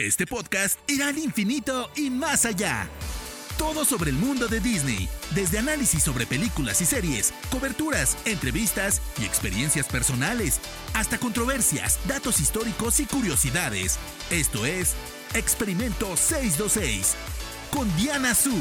Este podcast irá al infinito y más allá. Todo sobre el mundo de Disney, desde análisis sobre películas y series, coberturas, entrevistas y experiencias personales, hasta controversias, datos históricos y curiosidades. Esto es Experimento 626 con Diana Su.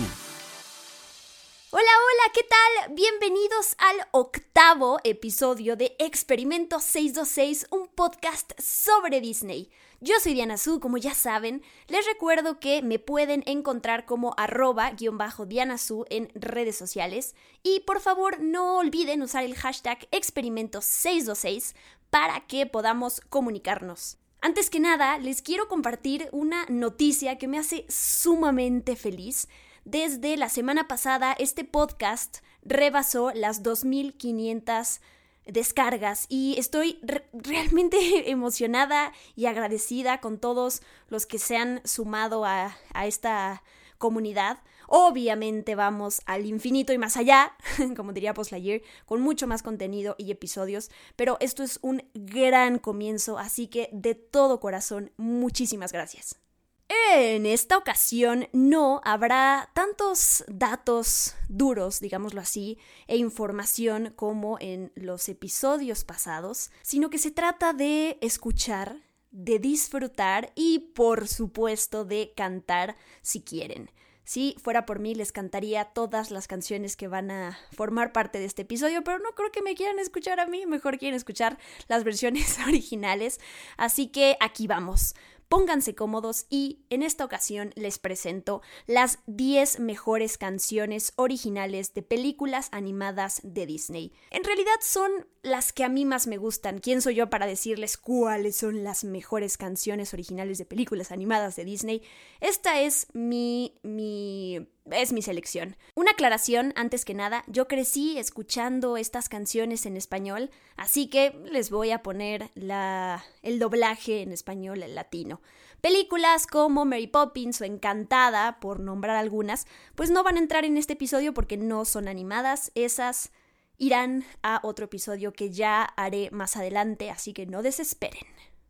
Hola, hola, ¿qué tal? Bienvenidos al octavo episodio de Experimento 626, un podcast sobre Disney. Yo soy Diana Su, como ya saben. Les recuerdo que me pueden encontrar como arroba guion bajo Diana Su en redes sociales. Y por favor no olviden usar el hashtag experimento626 para que podamos comunicarnos. Antes que nada, les quiero compartir una noticia que me hace sumamente feliz. Desde la semana pasada, este podcast rebasó las 2.500 descargas y estoy realmente emocionada y agradecida con todos los que se han sumado a, a esta comunidad. Obviamente vamos al infinito y más allá, como diría Postlayer, con mucho más contenido y episodios, pero esto es un gran comienzo, así que de todo corazón, muchísimas gracias. En esta ocasión no habrá tantos datos duros, digámoslo así, e información como en los episodios pasados, sino que se trata de escuchar, de disfrutar y por supuesto de cantar si quieren. Si fuera por mí, les cantaría todas las canciones que van a formar parte de este episodio, pero no creo que me quieran escuchar a mí, mejor quieren escuchar las versiones originales. Así que aquí vamos. Pónganse cómodos y en esta ocasión les presento las 10 mejores canciones originales de películas animadas de Disney. En realidad son las que a mí más me gustan. ¿Quién soy yo para decirles cuáles son las mejores canciones originales de películas animadas de Disney? Esta es mi mi es mi selección. Una aclaración, antes que nada, yo crecí escuchando estas canciones en español, así que les voy a poner la, el doblaje en español el latino. Películas como Mary Poppins o Encantada, por nombrar algunas, pues no van a entrar en este episodio porque no son animadas, esas irán a otro episodio que ya haré más adelante, así que no desesperen.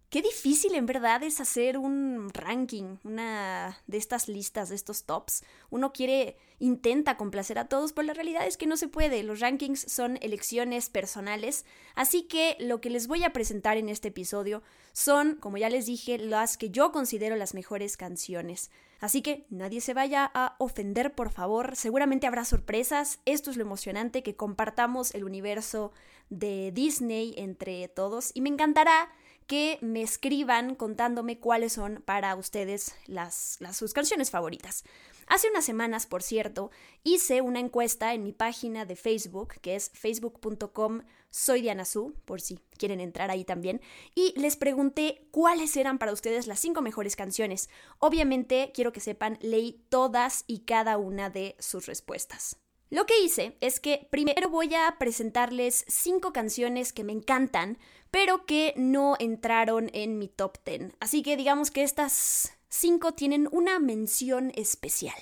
Qué difícil en verdad es hacer un ranking, una de estas listas, de estos tops. Uno quiere, intenta complacer a todos, pero la realidad es que no se puede. Los rankings son elecciones personales, así que lo que les voy a presentar en este episodio son, como ya les dije, las que yo considero las mejores canciones. Así que nadie se vaya a ofender, por favor. Seguramente habrá sorpresas. Esto es lo emocionante, que compartamos el universo de Disney entre todos. Y me encantará que me escriban contándome cuáles son para ustedes las, sus canciones favoritas. Hace unas semanas, por cierto, hice una encuesta en mi página de Facebook, que es facebook.com soy Diana Su, por si quieren entrar ahí también, y les pregunté cuáles eran para ustedes las cinco mejores canciones. Obviamente, quiero que sepan, leí todas y cada una de sus respuestas. Lo que hice es que primero voy a presentarles cinco canciones que me encantan, pero que no entraron en mi top 10. Así que digamos que estas cinco tienen una mención especial.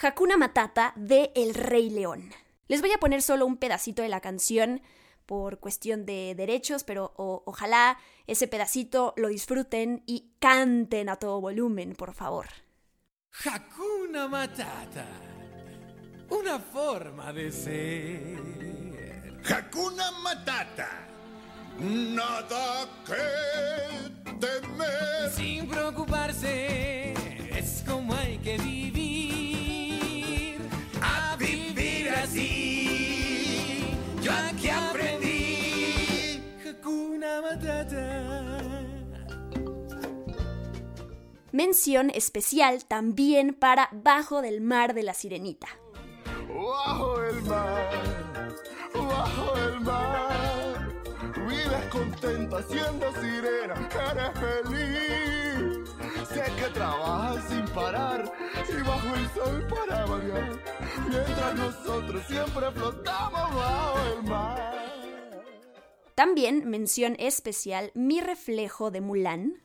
Hakuna Matata de El Rey León. Les voy a poner solo un pedacito de la canción por cuestión de derechos, pero ojalá ese pedacito lo disfruten y canten a todo volumen, por favor. Hakuna Matata una forma de ser. Hakuna Matata, nada que temer. Sin preocuparse, es como hay que vivir. A vivir así, yo aquí aprendí. Hakuna Matata. Mención especial también para Bajo del Mar de la Sirenita bajo el mar, bajo el mar. Vives contenta siendo sirena, eres feliz. Sé que trabajas sin parar y bajo el sol para variar. Mientras nosotros siempre flotamos bajo el mar. También mención especial Mi reflejo de Mulan.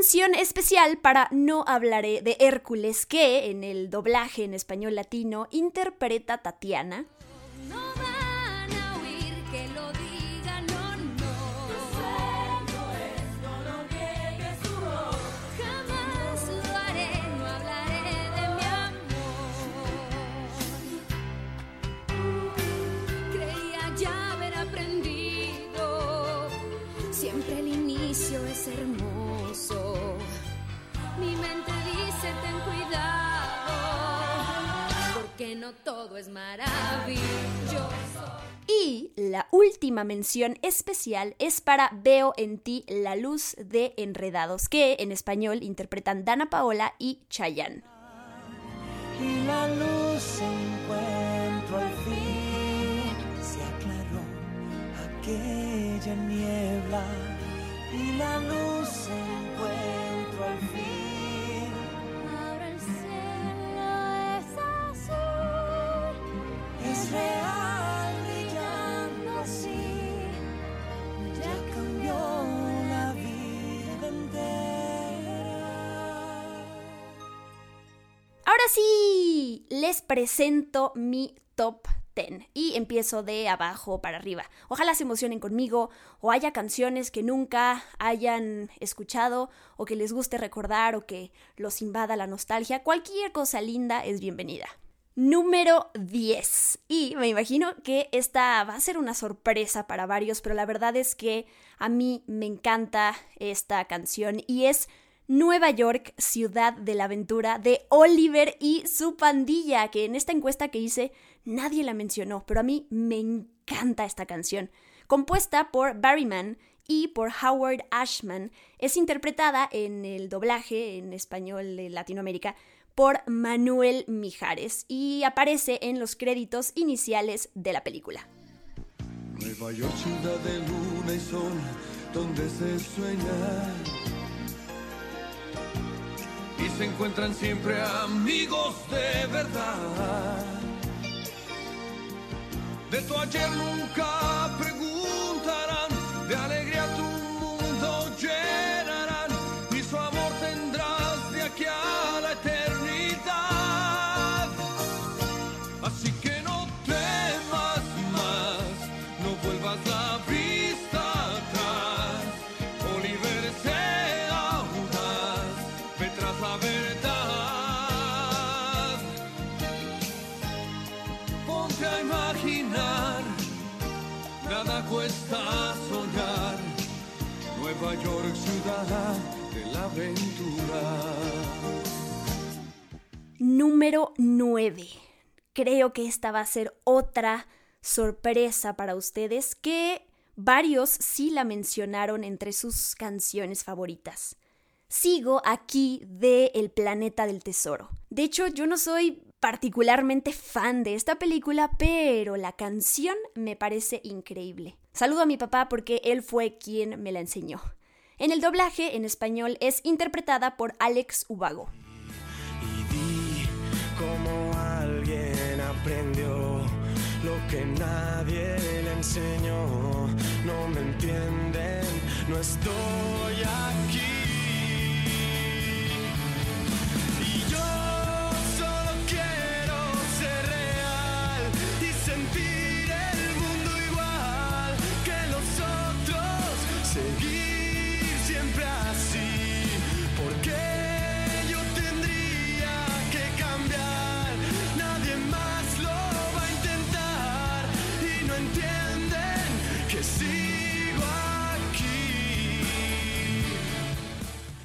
Especial para No hablaré de Hércules, que en el doblaje en español latino interpreta Tatiana. Última mención especial es para Veo en ti la luz de Enredados, que en español interpretan Dana Paola y Chayanne. Y la luz encuentro al fin, se aclaró aquella niebla. Y la luz encuentro al fin. Ahora el cielo es azul, es real sí, les presento mi top 10 y empiezo de abajo para arriba. Ojalá se emocionen conmigo o haya canciones que nunca hayan escuchado o que les guste recordar o que los invada la nostalgia. Cualquier cosa linda es bienvenida. Número 10. Y me imagino que esta va a ser una sorpresa para varios, pero la verdad es que a mí me encanta esta canción y es Nueva York, Ciudad de la Aventura de Oliver y su pandilla, que en esta encuesta que hice nadie la mencionó, pero a mí me encanta esta canción. Compuesta por Barry Mann y por Howard Ashman, es interpretada en el doblaje en español de Latinoamérica por Manuel Mijares y aparece en los créditos iniciales de la película. Nueva York, ciudad de luna y sol, donde se sueña. Se encuentran siempre amigos de verdad. De tu ayer nunca preguntarán, de alegría de la aventura. Número 9. Creo que esta va a ser otra sorpresa para ustedes que varios sí la mencionaron entre sus canciones favoritas. Sigo aquí de El planeta del tesoro. De hecho, yo no soy particularmente fan de esta película, pero la canción me parece increíble. Saludo a mi papá porque él fue quien me la enseñó. En el doblaje en español es interpretada por Alex Ubago. y vi cómo alguien aprendió lo que nadie le enseñó. No me entienden, no estoy aquí.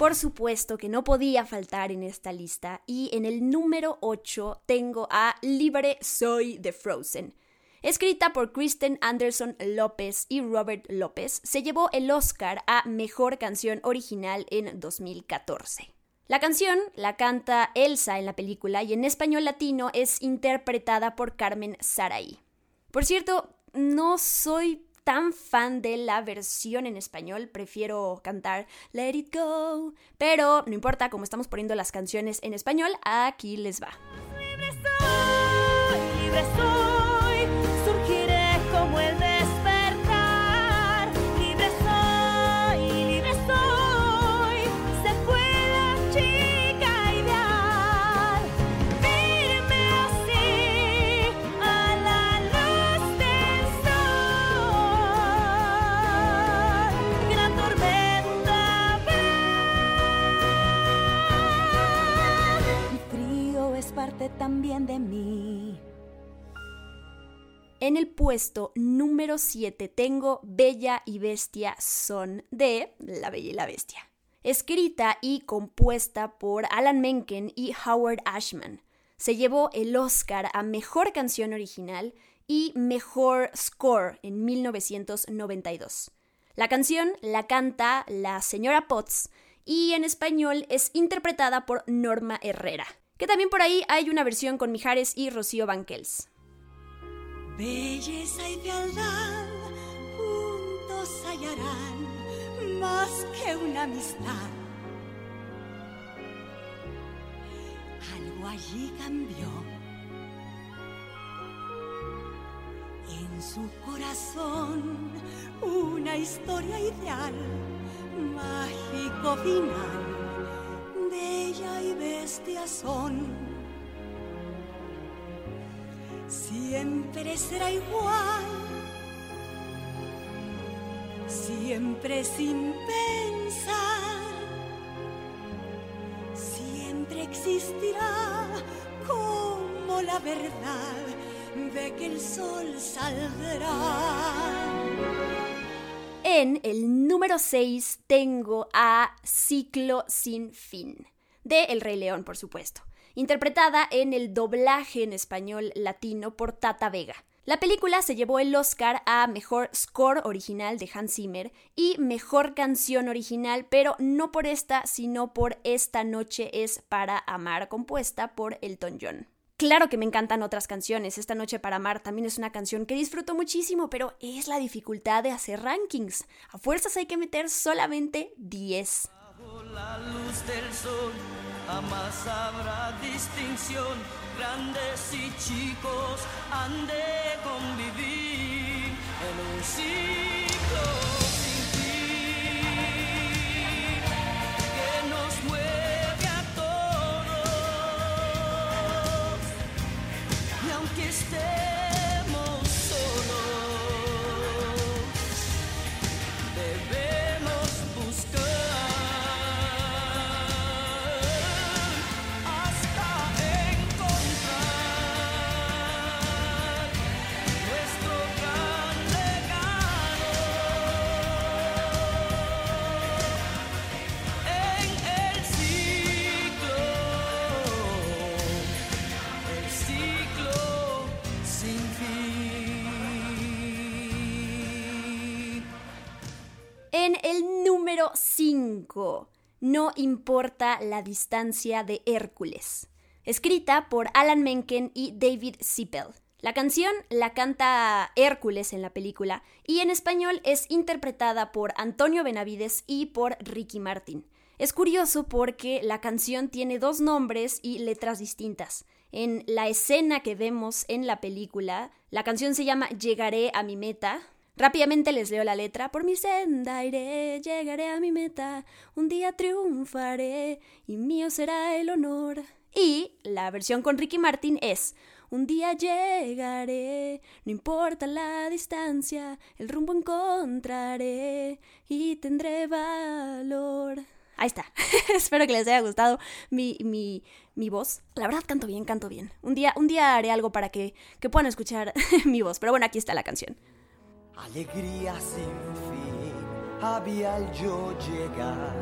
Por supuesto que no podía faltar en esta lista y en el número 8 tengo a Libre Soy de Frozen. Escrita por Kristen Anderson López y Robert López, se llevó el Oscar a Mejor Canción Original en 2014. La canción la canta Elsa en la película y en español latino es interpretada por Carmen Saray. Por cierto, no soy tan fan de la versión en español, prefiero cantar Let It Go, pero no importa, como estamos poniendo las canciones en español, aquí les va. Libre soy, libre soy, surgiré como el también de mí. En el puesto número 7 tengo Bella y Bestia son de La Bella y la Bestia. Escrita y compuesta por Alan Menken y Howard Ashman. Se llevó el Oscar a Mejor Canción Original y Mejor Score en 1992. La canción la canta la señora Potts y en español es interpretada por Norma Herrera, que también por ahí hay una versión con Mijares y Rocío Banquels. Belleza y fealdad juntos hallarán más que una amistad. Algo allí cambió. En su corazón una historia ideal, mágico final, son. Siempre será igual, siempre sin pensar, siempre existirá como la verdad de que el sol saldrá. En el número 6 tengo a Ciclo sin fin, de El Rey León, por supuesto, interpretada en el doblaje en español latino por Tata Vega. La película se llevó el Oscar a Mejor Score Original de Hans Zimmer y Mejor Canción Original, pero no por esta, sino por Esta Noche es para Amar, compuesta por Elton John. Claro que me encantan otras canciones. Esta noche para amar también es una canción que disfruto muchísimo, pero es la dificultad de hacer rankings. A fuerzas hay que meter solamente 10. La luz del sol, jamás habrá distinción. Grandes y chicos han de convivir en un ciclo sin 5, No importa la distancia de Hércules, escrita por Alan Menken y David Zippel. La canción la canta Hércules en la película y en español es interpretada por Antonio Benavides y por Ricky Martin. Es curioso porque la canción tiene dos nombres y letras distintas. En la escena que vemos en la película, la canción se llama Llegaré a mi meta, Rápidamente les leo la letra. Por mi senda iré, llegaré a mi meta, un día triunfaré y mío será el honor. Y la versión con Ricky Martin es Un día llegaré, no importa la distancia, el rumbo encontraré y tendré valor. Ahí está. Espero que les haya gustado mi, mi, mi voz. La verdad canto bien, canto bien. Un día, un día haré algo para que, que puedan escuchar mi voz. Pero bueno, aquí está la canción. Alegría sin fin, había al yo llegar.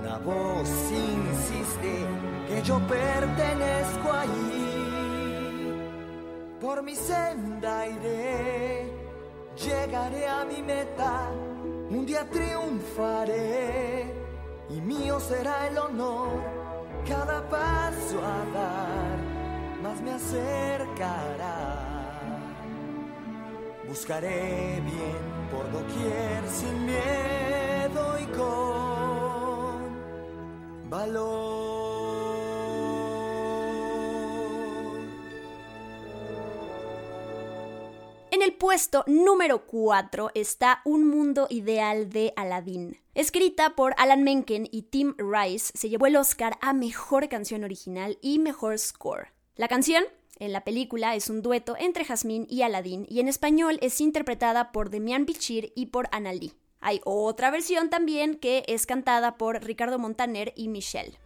Una voz insiste que yo pertenezco allí. Por mi senda iré, llegaré a mi meta. Un día triunfaré y mío será el honor. Cada paso a dar más me acercará. Buscaré bien por doquier sin miedo y con valor. En el puesto número 4 está Un mundo ideal de Aladdin. Escrita por Alan Menken y Tim Rice, se llevó el Oscar a Mejor Canción Original y Mejor Score. La canción, en la película, es un dueto entre Jasmine y Aladdin y en español es interpretada por Demian Bichir y por Anna. Hay otra versión también que es cantada por Ricardo Montaner y Michelle.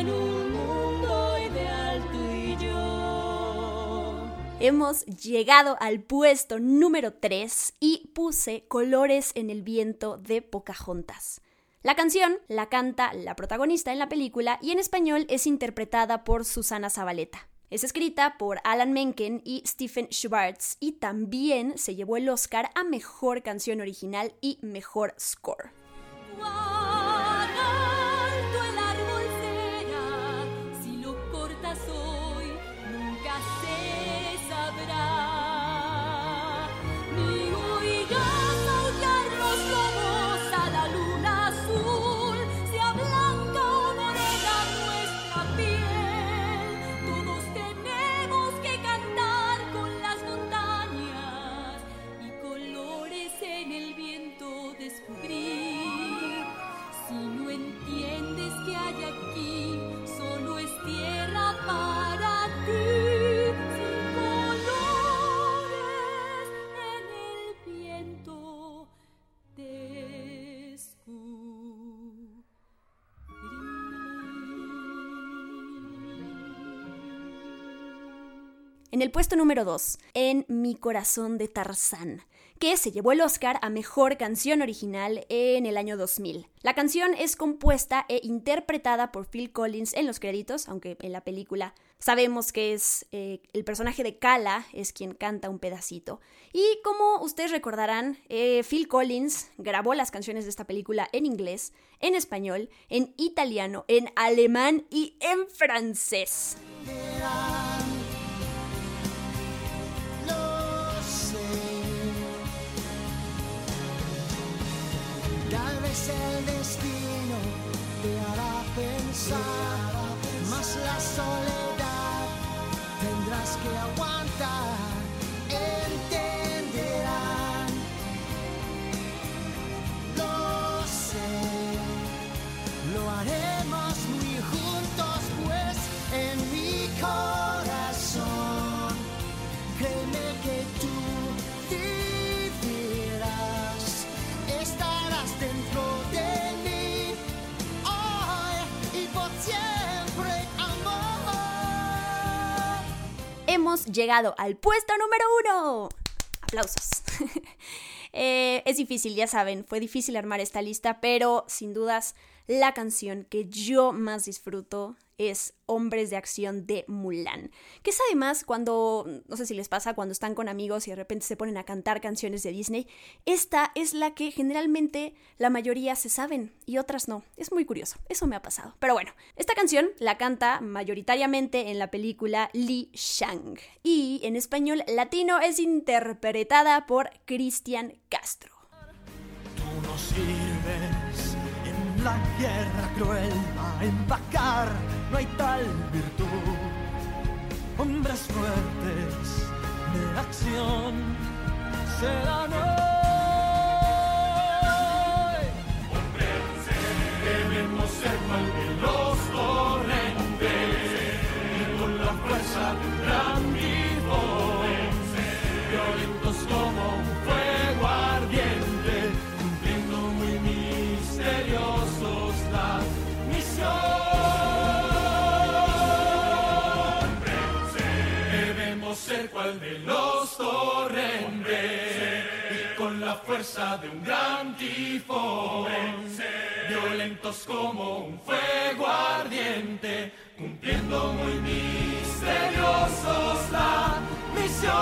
En un mundo ideal tú y yo. Hemos llegado al puesto número 3 y puse Colores en el viento de Pocahontas. La canción la canta la protagonista en la película y en español es interpretada por Susana Zabaleta. Es escrita por Alan Menken y Stephen Schwartz y también se llevó el Oscar a Mejor Canción Original y Mejor Score. Cuán En el puesto número 2, En Mi corazón de Tarzán, que se llevó el Oscar a Mejor Canción Original en el año 2000. La canción es compuesta e interpretada por Phil Collins en los créditos, aunque en la película sabemos que es eh, el personaje de Kala es quien canta un pedacito. Y como ustedes recordarán, eh, Phil Collins grabó las canciones de esta película en inglés, en español, en italiano, en alemán y en francés. Vez el destino te hará pensar, más la soledad tendrás que aguantar. Hemos llegado al puesto número uno. Aplausos. Eh, es difícil, ya saben, fue difícil armar esta lista, pero sin dudas la canción que yo más disfruto es Hombres de Acción de Mulan. Que es además cuando, no sé si les pasa, cuando están con amigos y de repente se ponen a cantar canciones de Disney, esta es la que generalmente la mayoría se saben y otras no. Es muy curioso, eso me ha pasado. Pero bueno, esta canción la canta mayoritariamente en la película Li Shang y en español latino es interpretada por Cristian Castro. Tú no sirves la guerra cruel a empacar, no hay tal virtud. Hombres fuertes de acción serán hoy. Debemos ser cual de los torrentes y con la fuerza fuerza de un gran tifón, violentos como un fuego ardiente, cumpliendo muy misteriosos la misión.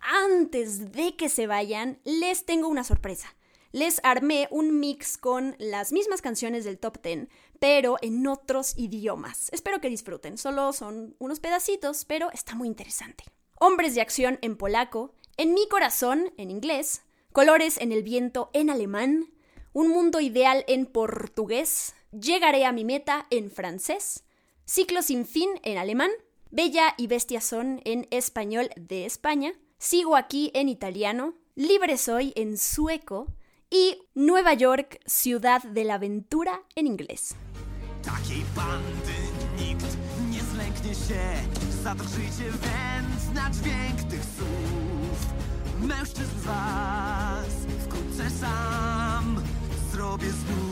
Antes de que se vayan, les tengo una sorpresa. les armé un mix con las mismas canciones del top 10, pero en otros idiomas. Espero que disfruten, solo son unos pedacitos, pero está muy interesante. Hombres de acción en polaco, En mi corazón en inglés, Colores en el viento en alemán, Un mundo ideal en portugués, Llegaré a mi meta en francés, Ciclo sin fin en alemán, Bella y Bestia son en español de España, Sigo aquí en italiano, Libre soy en sueco y Nueva York, ciudad de la aventura en inglés. Zadrżycie więc na dźwięk tych słów. Mężczyzn z was wkrótce sam zrobię znów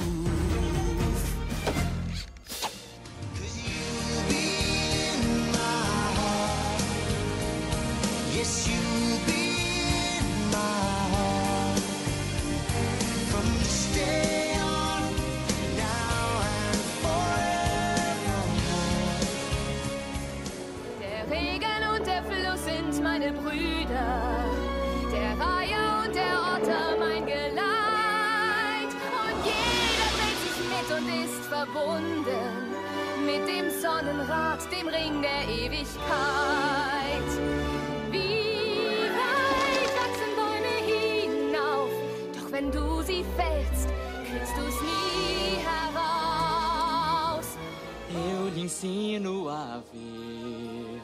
ensino a ver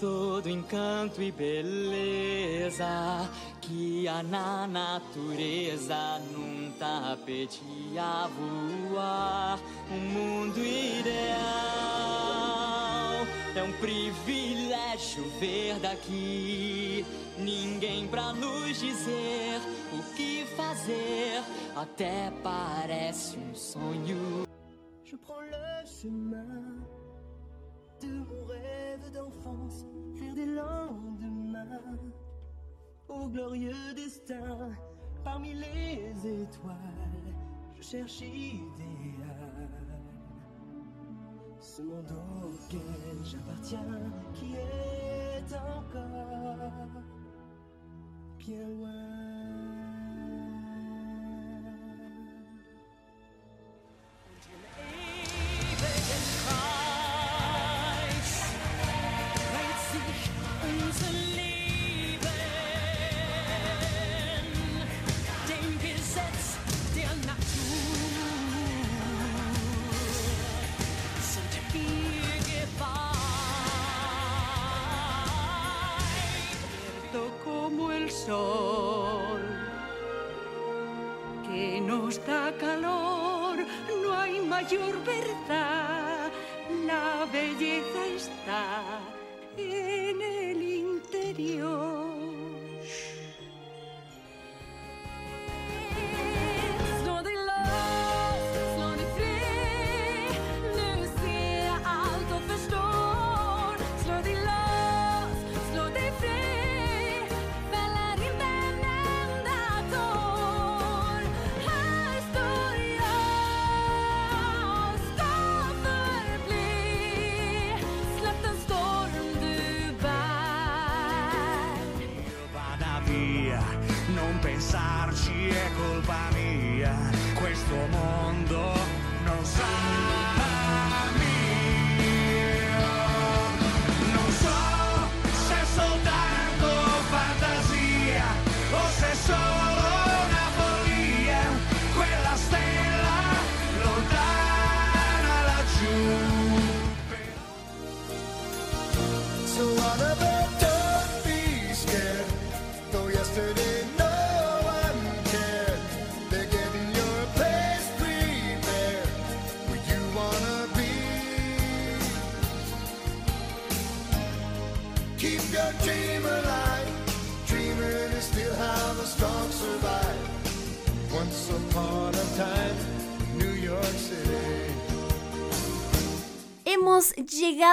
todo encanto e beleza que há na natureza num tapete a voar. Um mundo ideal é um privilégio ver daqui. Ninguém pra nos dizer o que fazer, até parece um sonho. Je prends le chemin de mon rêve d'enfance vers des lendemains. Au glorieux destin, parmi les étoiles, je cherche idéal. Ce monde auquel j'appartiens, qui est encore bien loin. you.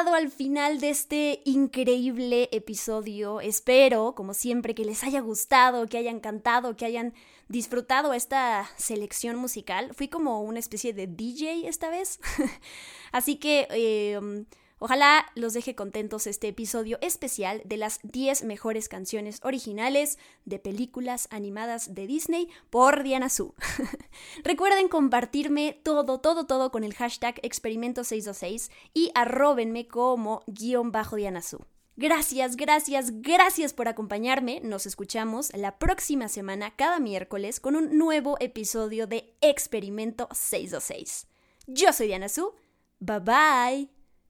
Al final de este increíble episodio. Espero, como siempre, que les haya gustado, que hayan cantado, que hayan disfrutado esta selección musical. Fui como una especie de DJ esta vez. Así que, eh, Ojalá los deje contentos este episodio especial de las 10 mejores canciones originales de películas animadas de Disney por Diana Su. Recuerden compartirme todo, todo, todo con el hashtag experimento626 y arrobenme como guion bajo Diana Su. Gracias, gracias, gracias por acompañarme. Nos escuchamos la próxima semana, cada miércoles, con un nuevo episodio de Experimento 626. Yo soy Diana Su. Bye bye.